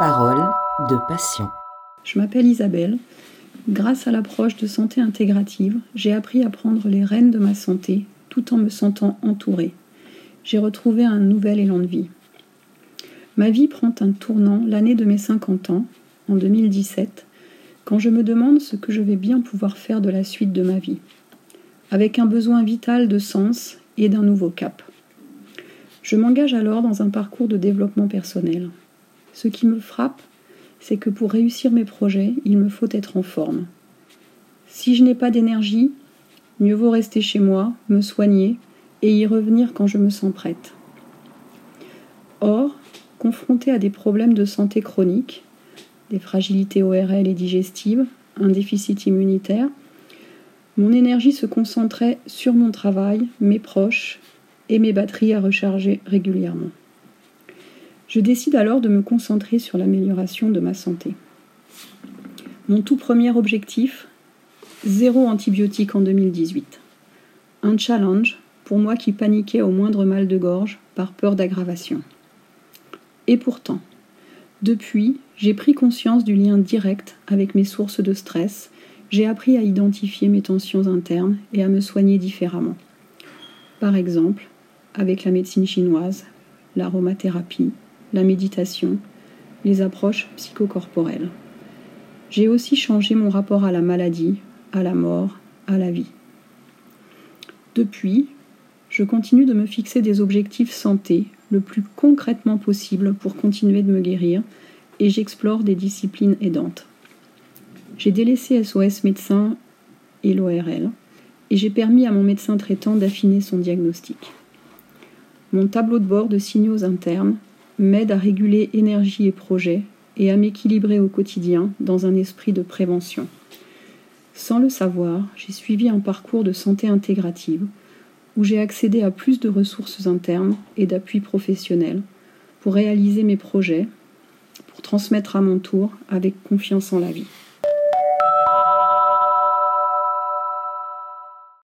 Parole de passion. Je m'appelle Isabelle. Grâce à l'approche de santé intégrative, j'ai appris à prendre les rênes de ma santé tout en me sentant entourée. J'ai retrouvé un nouvel élan de vie. Ma vie prend un tournant l'année de mes 50 ans, en 2017, quand je me demande ce que je vais bien pouvoir faire de la suite de ma vie, avec un besoin vital de sens et d'un nouveau cap. Je m'engage alors dans un parcours de développement personnel. Ce qui me frappe, c'est que pour réussir mes projets, il me faut être en forme. Si je n'ai pas d'énergie, mieux vaut rester chez moi, me soigner et y revenir quand je me sens prête. Or, confrontée à des problèmes de santé chroniques, des fragilités ORL et digestives, un déficit immunitaire, mon énergie se concentrait sur mon travail, mes proches et mes batteries à recharger régulièrement. Je décide alors de me concentrer sur l'amélioration de ma santé. Mon tout premier objectif, zéro antibiotique en 2018. Un challenge pour moi qui paniquais au moindre mal de gorge par peur d'aggravation. Et pourtant, depuis, j'ai pris conscience du lien direct avec mes sources de stress, j'ai appris à identifier mes tensions internes et à me soigner différemment. Par exemple, avec la médecine chinoise, l'aromathérapie, la méditation, les approches psychocorporelles. J'ai aussi changé mon rapport à la maladie, à la mort, à la vie. Depuis, je continue de me fixer des objectifs santé le plus concrètement possible pour continuer de me guérir et j'explore des disciplines aidantes. J'ai délaissé SOS médecin et l'ORL et j'ai permis à mon médecin traitant d'affiner son diagnostic. Mon tableau de bord de signaux internes m'aide à réguler énergie et projet et à m'équilibrer au quotidien dans un esprit de prévention. Sans le savoir, j'ai suivi un parcours de santé intégrative où j'ai accédé à plus de ressources internes et d'appui professionnel pour réaliser mes projets, pour transmettre à mon tour avec confiance en la vie.